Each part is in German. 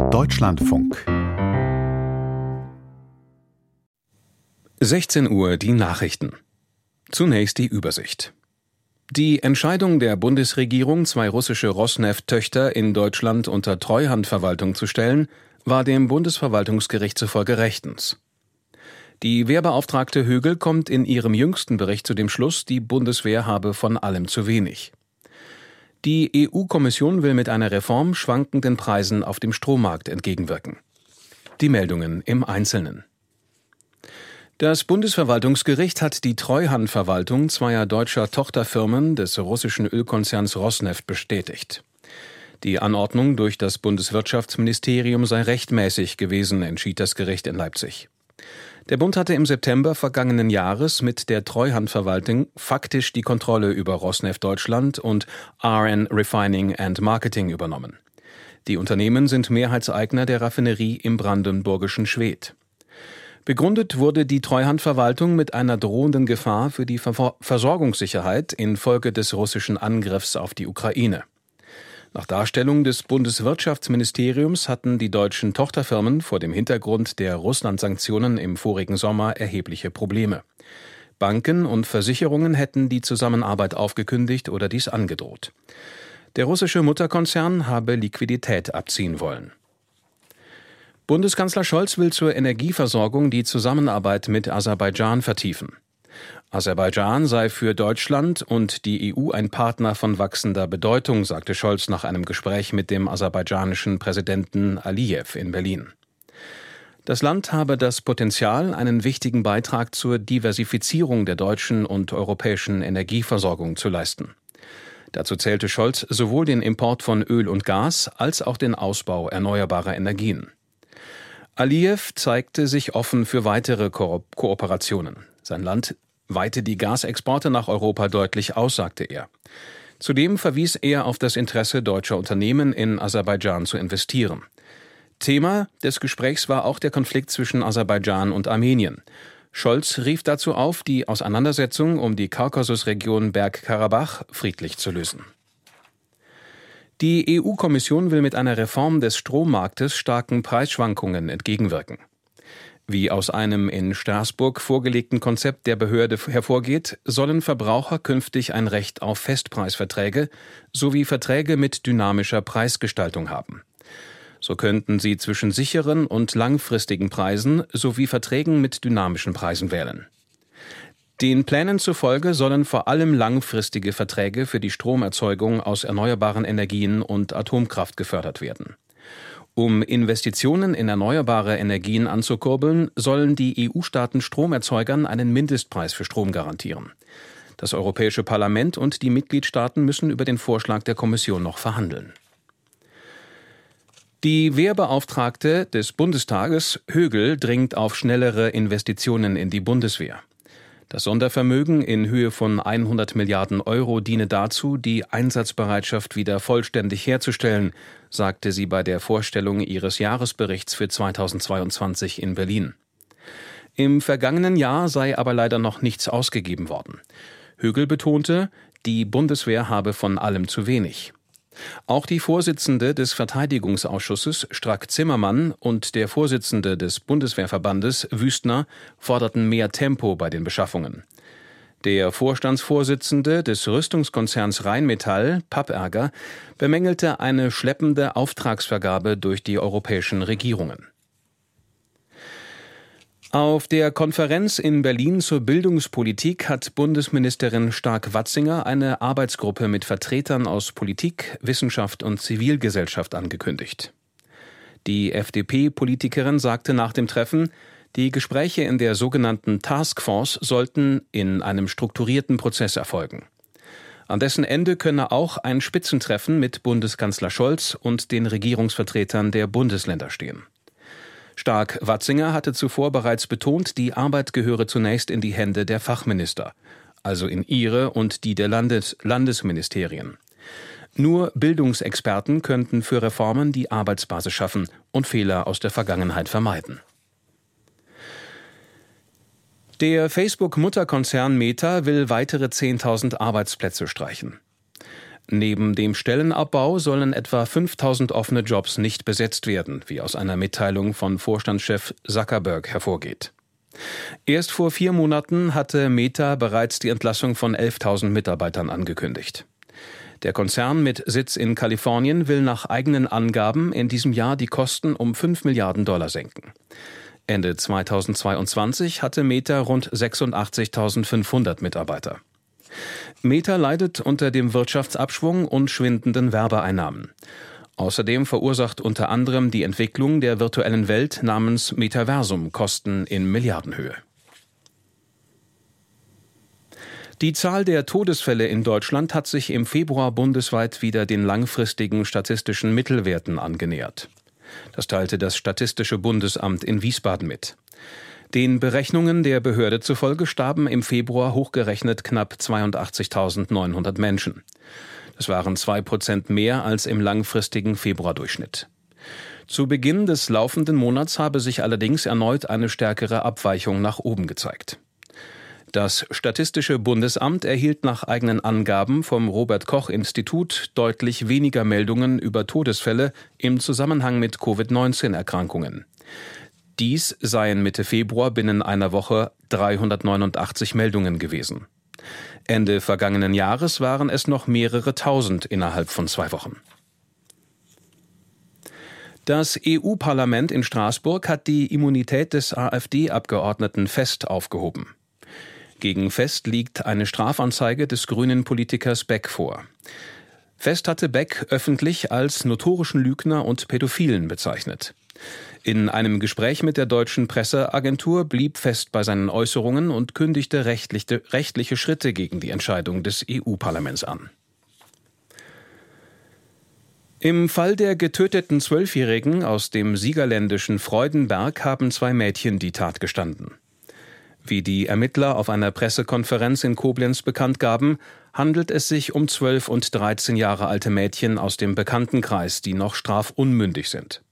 Deutschlandfunk 16 Uhr die Nachrichten. Zunächst die Übersicht. Die Entscheidung der Bundesregierung, zwei russische Rosneft-Töchter in Deutschland unter Treuhandverwaltung zu stellen, war dem Bundesverwaltungsgericht zufolge rechtens. Die Wehrbeauftragte Högel kommt in ihrem jüngsten Bericht zu dem Schluss, die Bundeswehr habe von allem zu wenig. Die EU-Kommission will mit einer Reform schwankenden Preisen auf dem Strommarkt entgegenwirken. Die Meldungen im Einzelnen. Das Bundesverwaltungsgericht hat die Treuhandverwaltung zweier deutscher Tochterfirmen des russischen Ölkonzerns Rosneft bestätigt. Die Anordnung durch das Bundeswirtschaftsministerium sei rechtmäßig gewesen, entschied das Gericht in Leipzig. Der Bund hatte im September vergangenen Jahres mit der Treuhandverwaltung faktisch die Kontrolle über Rosneft Deutschland und RN Refining and Marketing übernommen. Die Unternehmen sind Mehrheitseigner der Raffinerie im brandenburgischen Schwedt. Begründet wurde die Treuhandverwaltung mit einer drohenden Gefahr für die Versorgungssicherheit infolge des russischen Angriffs auf die Ukraine. Nach Darstellung des Bundeswirtschaftsministeriums hatten die deutschen Tochterfirmen vor dem Hintergrund der Russland-Sanktionen im vorigen Sommer erhebliche Probleme. Banken und Versicherungen hätten die Zusammenarbeit aufgekündigt oder dies angedroht. Der russische Mutterkonzern habe Liquidität abziehen wollen. Bundeskanzler Scholz will zur Energieversorgung die Zusammenarbeit mit Aserbaidschan vertiefen. Aserbaidschan sei für Deutschland und die EU ein Partner von wachsender Bedeutung, sagte Scholz nach einem Gespräch mit dem aserbaidschanischen Präsidenten Aliyev in Berlin. Das Land habe das Potenzial, einen wichtigen Beitrag zur Diversifizierung der deutschen und europäischen Energieversorgung zu leisten. Dazu zählte Scholz sowohl den Import von Öl und Gas als auch den Ausbau erneuerbarer Energien. Aliyev zeigte sich offen für weitere Ko Kooperationen. Sein Land weite die Gasexporte nach Europa deutlich aus, sagte er. Zudem verwies er auf das Interesse deutscher Unternehmen in Aserbaidschan zu investieren. Thema des Gesprächs war auch der Konflikt zwischen Aserbaidschan und Armenien. Scholz rief dazu auf, die Auseinandersetzung um die Kaukasusregion Bergkarabach friedlich zu lösen. Die EU-Kommission will mit einer Reform des Strommarktes starken Preisschwankungen entgegenwirken. Wie aus einem in Straßburg vorgelegten Konzept der Behörde hervorgeht, sollen Verbraucher künftig ein Recht auf Festpreisverträge sowie Verträge mit dynamischer Preisgestaltung haben. So könnten sie zwischen sicheren und langfristigen Preisen sowie Verträgen mit dynamischen Preisen wählen. Den Plänen zufolge sollen vor allem langfristige Verträge für die Stromerzeugung aus erneuerbaren Energien und Atomkraft gefördert werden. Um Investitionen in erneuerbare Energien anzukurbeln, sollen die EU-Staaten Stromerzeugern einen Mindestpreis für Strom garantieren. Das Europäische Parlament und die Mitgliedstaaten müssen über den Vorschlag der Kommission noch verhandeln. Die Wehrbeauftragte des Bundestages Högel dringt auf schnellere Investitionen in die Bundeswehr. Das Sondervermögen in Höhe von 100 Milliarden Euro diene dazu, die Einsatzbereitschaft wieder vollständig herzustellen, sagte sie bei der Vorstellung ihres Jahresberichts für 2022 in Berlin. Im vergangenen Jahr sei aber leider noch nichts ausgegeben worden. Högel betonte, die Bundeswehr habe von allem zu wenig. Auch die Vorsitzende des Verteidigungsausschusses Strack Zimmermann und der Vorsitzende des Bundeswehrverbandes Wüstner forderten mehr Tempo bei den Beschaffungen. Der Vorstandsvorsitzende des Rüstungskonzerns Rheinmetall, Pappärger, bemängelte eine schleppende Auftragsvergabe durch die europäischen Regierungen. Auf der Konferenz in Berlin zur Bildungspolitik hat Bundesministerin Stark-Watzinger eine Arbeitsgruppe mit Vertretern aus Politik, Wissenschaft und Zivilgesellschaft angekündigt. Die FDP-Politikerin sagte nach dem Treffen, die Gespräche in der sogenannten Taskforce sollten in einem strukturierten Prozess erfolgen. An dessen Ende könne auch ein Spitzentreffen mit Bundeskanzler Scholz und den Regierungsvertretern der Bundesländer stehen. Stark Watzinger hatte zuvor bereits betont, die Arbeit gehöre zunächst in die Hände der Fachminister, also in ihre und die der Landes Landesministerien. Nur Bildungsexperten könnten für Reformen die Arbeitsbasis schaffen und Fehler aus der Vergangenheit vermeiden. Der Facebook-Mutterkonzern Meta will weitere 10.000 Arbeitsplätze streichen. Neben dem Stellenabbau sollen etwa 5000 offene Jobs nicht besetzt werden, wie aus einer Mitteilung von Vorstandschef Zuckerberg hervorgeht. Erst vor vier Monaten hatte Meta bereits die Entlassung von 11.000 Mitarbeitern angekündigt. Der Konzern mit Sitz in Kalifornien will nach eigenen Angaben in diesem Jahr die Kosten um 5 Milliarden Dollar senken. Ende 2022 hatte Meta rund 86.500 Mitarbeiter. Meta leidet unter dem Wirtschaftsabschwung und schwindenden Werbeeinnahmen. Außerdem verursacht unter anderem die Entwicklung der virtuellen Welt namens Metaversum Kosten in Milliardenhöhe. Die Zahl der Todesfälle in Deutschland hat sich im Februar bundesweit wieder den langfristigen statistischen Mittelwerten angenähert. Das teilte das Statistische Bundesamt in Wiesbaden mit. Den Berechnungen der Behörde zufolge starben im Februar hochgerechnet knapp 82.900 Menschen. Das waren zwei Prozent mehr als im langfristigen Februardurchschnitt. Zu Beginn des laufenden Monats habe sich allerdings erneut eine stärkere Abweichung nach oben gezeigt. Das Statistische Bundesamt erhielt nach eigenen Angaben vom Robert Koch Institut deutlich weniger Meldungen über Todesfälle im Zusammenhang mit Covid-19-Erkrankungen. Dies seien Mitte Februar binnen einer Woche 389 Meldungen gewesen. Ende vergangenen Jahres waren es noch mehrere tausend innerhalb von zwei Wochen. Das EU-Parlament in Straßburg hat die Immunität des AfD-Abgeordneten Fest aufgehoben. Gegen Fest liegt eine Strafanzeige des grünen Politikers Beck vor. Fest hatte Beck öffentlich als notorischen Lügner und Pädophilen bezeichnet. In einem Gespräch mit der deutschen Presseagentur blieb Fest bei seinen Äußerungen und kündigte rechtliche, rechtliche Schritte gegen die Entscheidung des EU-Parlaments an. Im Fall der getöteten Zwölfjährigen aus dem siegerländischen Freudenberg haben zwei Mädchen die Tat gestanden. Wie die Ermittler auf einer Pressekonferenz in Koblenz bekannt gaben, handelt es sich um zwölf und dreizehn Jahre alte Mädchen aus dem Bekanntenkreis, die noch strafunmündig sind.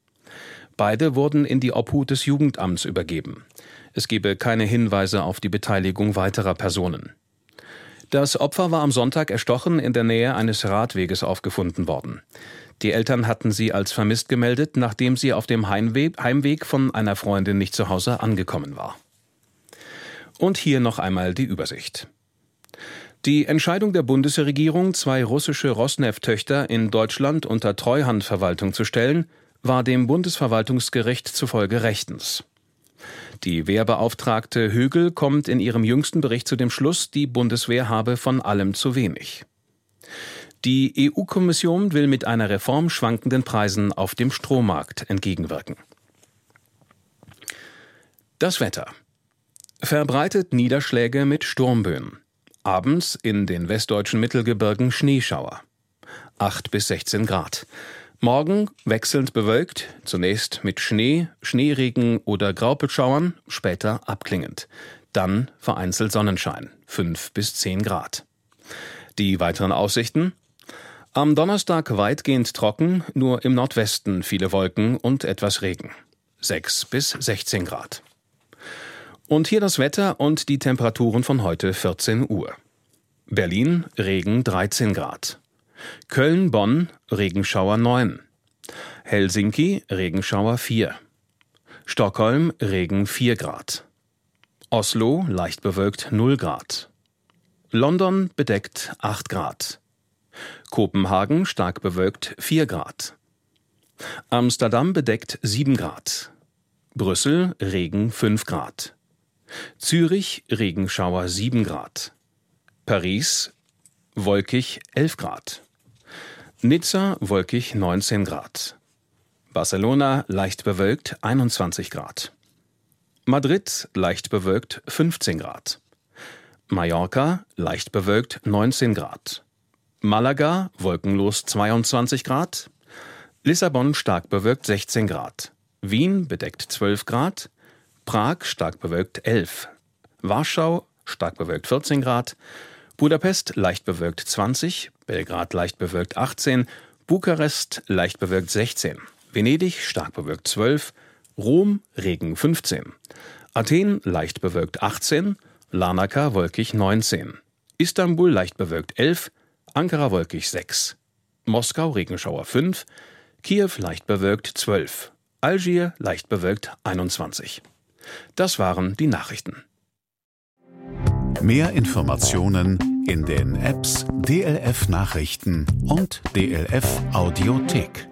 Beide wurden in die Obhut des Jugendamts übergeben. Es gebe keine Hinweise auf die Beteiligung weiterer Personen. Das Opfer war am Sonntag erstochen in der Nähe eines Radweges aufgefunden worden. Die Eltern hatten sie als vermisst gemeldet, nachdem sie auf dem Heimweg von einer Freundin nicht zu Hause angekommen war. Und hier noch einmal die Übersicht. Die Entscheidung der Bundesregierung, zwei russische Rosneft-Töchter in Deutschland unter Treuhandverwaltung zu stellen, war dem Bundesverwaltungsgericht zufolge rechtens. Die Wehrbeauftragte Högel kommt in ihrem jüngsten Bericht zu dem Schluss, die Bundeswehr habe von allem zu wenig. Die EU-Kommission will mit einer Reform schwankenden Preisen auf dem Strommarkt entgegenwirken. Das Wetter. Verbreitet Niederschläge mit Sturmböen. Abends in den westdeutschen Mittelgebirgen Schneeschauer. 8 bis 16 Grad. Morgen wechselnd bewölkt, zunächst mit Schnee, Schneeregen oder Graupelschauern, später abklingend. Dann vereinzelt Sonnenschein, 5 bis 10 Grad. Die weiteren Aussichten? Am Donnerstag weitgehend trocken, nur im Nordwesten viele Wolken und etwas Regen. 6 bis 16 Grad. Und hier das Wetter und die Temperaturen von heute 14 Uhr. Berlin Regen 13 Grad. Köln Bonn Regenschauer 9. Helsinki Regenschauer 4. Stockholm Regen 4 Grad. Oslo leicht bewölkt 0 Grad. London bedeckt 8 Grad. Kopenhagen stark bewölkt 4 Grad. Amsterdam bedeckt 7 Grad. Brüssel Regen 5 Grad. Zürich Regenschauer 7 Grad. Paris wolkig 11 Grad. Nizza wolkig 19 Grad. Barcelona leicht bewölkt 21 Grad. Madrid leicht bewölkt 15 Grad. Mallorca leicht bewölkt 19 Grad. Malaga wolkenlos 22 Grad. Lissabon stark bewölkt 16 Grad. Wien bedeckt 12 Grad. Prag stark bewölkt 11. Warschau stark bewölkt 14 Grad. Budapest leicht bewölkt 20. Belgrad leicht bewölkt 18. Bukarest leicht bewölkt 16. Venedig stark bewölkt 12. Rom Regen 15. Athen leicht bewölkt 18. Larnaca wolkig 19. Istanbul leicht bewölkt 11. Ankara wolkig 6, Moskau Regenschauer 5, Kiew leicht bewölkt 12, Algier leicht bewölkt 21. Das waren die Nachrichten. Mehr Informationen in den Apps DLF Nachrichten und DLF Audiothek.